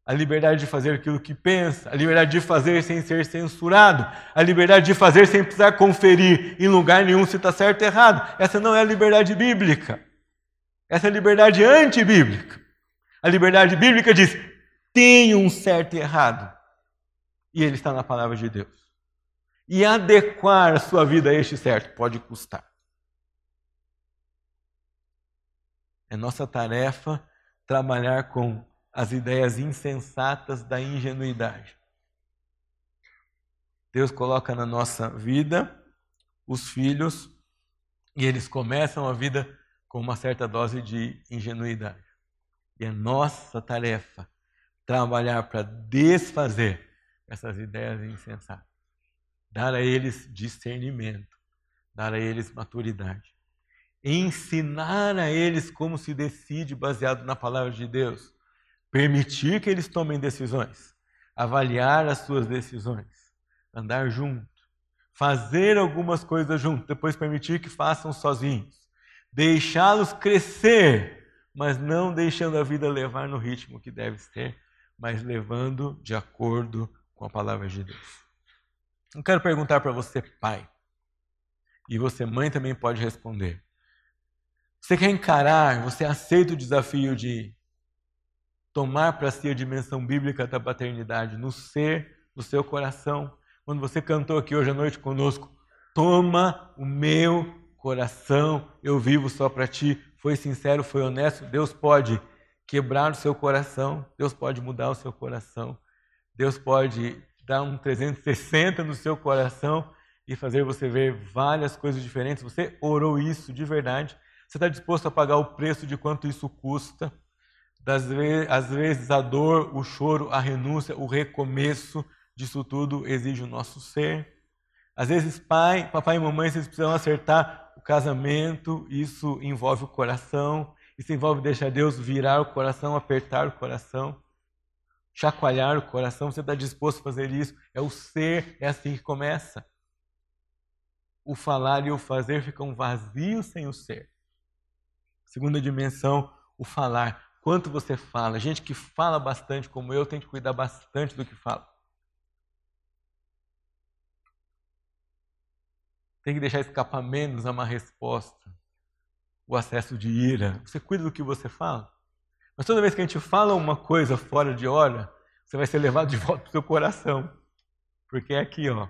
a liberdade de fazer aquilo que pensa, a liberdade de fazer sem ser censurado, a liberdade de fazer sem precisar conferir em lugar nenhum se está certo ou errado. Essa não é a liberdade bíblica. Essa é a liberdade antibíblica. A liberdade bíblica diz: tem um certo e errado. E ele está na palavra de Deus. E adequar a sua vida a este certo pode custar. É nossa tarefa trabalhar com as ideias insensatas da ingenuidade. Deus coloca na nossa vida os filhos e eles começam a vida com uma certa dose de ingenuidade. E é nossa tarefa trabalhar para desfazer essas ideias insensatas, dar a eles discernimento, dar a eles maturidade, ensinar a eles como se decide baseado na palavra de Deus, permitir que eles tomem decisões, avaliar as suas decisões, andar junto, fazer algumas coisas junto, depois permitir que façam sozinhos, deixá-los crescer, mas não deixando a vida levar no ritmo que deve ser, mas levando de acordo com a palavra de Deus. Eu quero perguntar para você, pai, e você, mãe, também pode responder. Você quer encarar, você aceita o desafio de tomar para si a dimensão bíblica da paternidade no ser, no seu coração. Quando você cantou aqui hoje à noite conosco, toma o meu coração, eu vivo só para ti. Foi sincero, foi honesto. Deus pode quebrar o seu coração, Deus pode mudar o seu coração, Deus pode dar um 360 no seu coração e fazer você ver várias coisas diferentes. Você orou isso de verdade? Você está disposto a pagar o preço de quanto isso custa? Das às vezes a dor, o choro, a renúncia, o recomeço disso tudo exige o nosso ser. Às vezes, pai, papai e mamãe, vocês precisam acertar o casamento, isso envolve o coração, isso envolve deixar Deus virar o coração, apertar o coração, chacoalhar o coração. Você está disposto a fazer isso? É o ser, é assim que começa. O falar e o fazer ficam vazios sem o ser. Segunda dimensão, o falar quanto você fala. Gente que fala bastante, como eu, tem que cuidar bastante do que fala. Tem que deixar escapar menos a uma resposta, o acesso de ira. Você cuida do que você fala. Mas toda vez que a gente fala uma coisa fora de hora, você vai ser levado de volta para o seu coração. Porque é aqui, ó,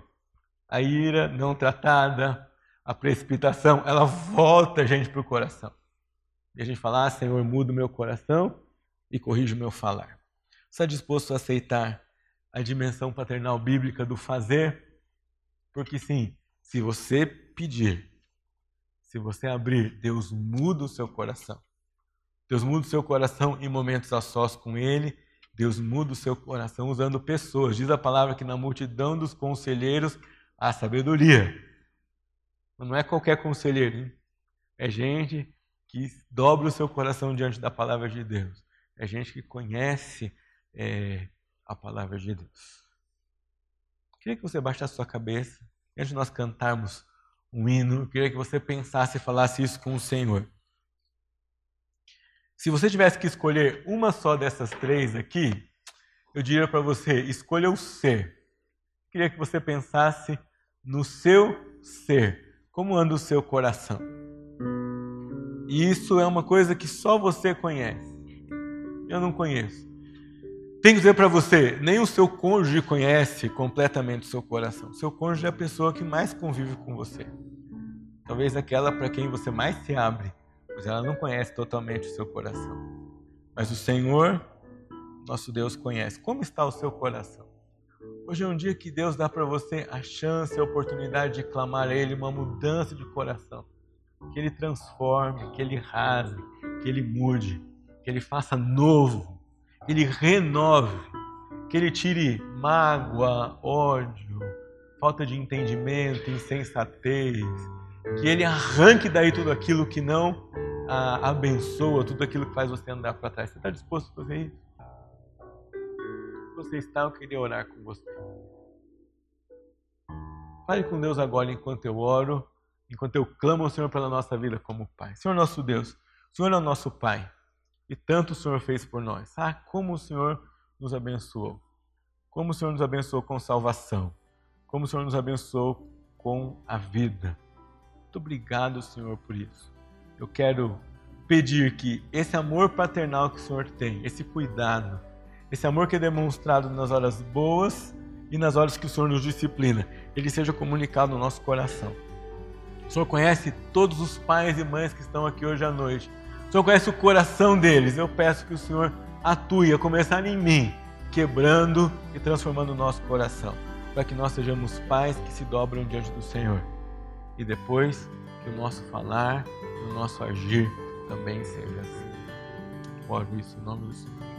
a ira não tratada, a precipitação, ela volta a gente para o coração. E a gente fala, ah, Senhor, muda o meu coração e corrige o meu falar. Você está disposto a aceitar a dimensão paternal bíblica do fazer? Porque sim, se você pedir, se você abrir, Deus muda o seu coração. Deus muda o seu coração em momentos a sós com Ele. Deus muda o seu coração usando pessoas. Diz a palavra que na multidão dos conselheiros há sabedoria. Não é qualquer conselheiro, hein? é gente que dobra o seu coração diante da palavra de Deus. É gente que conhece é, a palavra de Deus. Queria que você baixasse sua cabeça antes de nós cantarmos um hino. Queria que você pensasse e falasse isso com o Senhor. Se você tivesse que escolher uma só dessas três aqui, eu diria para você: escolha o ser. Queria que você pensasse no seu ser. Como anda o seu coração? E isso é uma coisa que só você conhece. Eu não conheço. Tenho que dizer para você, nem o seu cônjuge conhece completamente o seu coração. seu cônjuge é a pessoa que mais convive com você. Talvez aquela para quem você mais se abre, pois ela não conhece totalmente o seu coração. Mas o Senhor, nosso Deus, conhece. Como está o seu coração? Hoje é um dia que Deus dá para você a chance, a oportunidade de clamar a Ele uma mudança de coração que Ele transforme, que Ele rasgue, que Ele mude, que Ele faça novo, que Ele renove, que Ele tire mágoa, ódio, falta de entendimento, insensatez, que Ele arranque daí tudo aquilo que não a, abençoa, tudo aquilo que faz você andar para trás. Você está disposto a fazer isso? Você está, eu queria orar com você. Fale com Deus agora enquanto eu oro enquanto eu clamo ao Senhor pela nossa vida como Pai. Senhor nosso Deus, o Senhor é o nosso Pai e tanto o Senhor fez por nós. Ah, como o Senhor nos abençoou. Como o Senhor nos abençoou com salvação. Como o Senhor nos abençoou com a vida. Muito obrigado, Senhor, por isso. Eu quero pedir que esse amor paternal que o Senhor tem, esse cuidado, esse amor que é demonstrado nas horas boas e nas horas que o Senhor nos disciplina, ele seja comunicado no nosso coração. O Senhor conhece todos os pais e mães que estão aqui hoje à noite. O Senhor conhece o coração deles. Eu peço que o Senhor atue, a começar em mim, quebrando e transformando o nosso coração, para que nós sejamos pais que se dobram diante do Senhor. E depois que o nosso falar, o nosso agir também seja assim. Oro isso em nome do Senhor.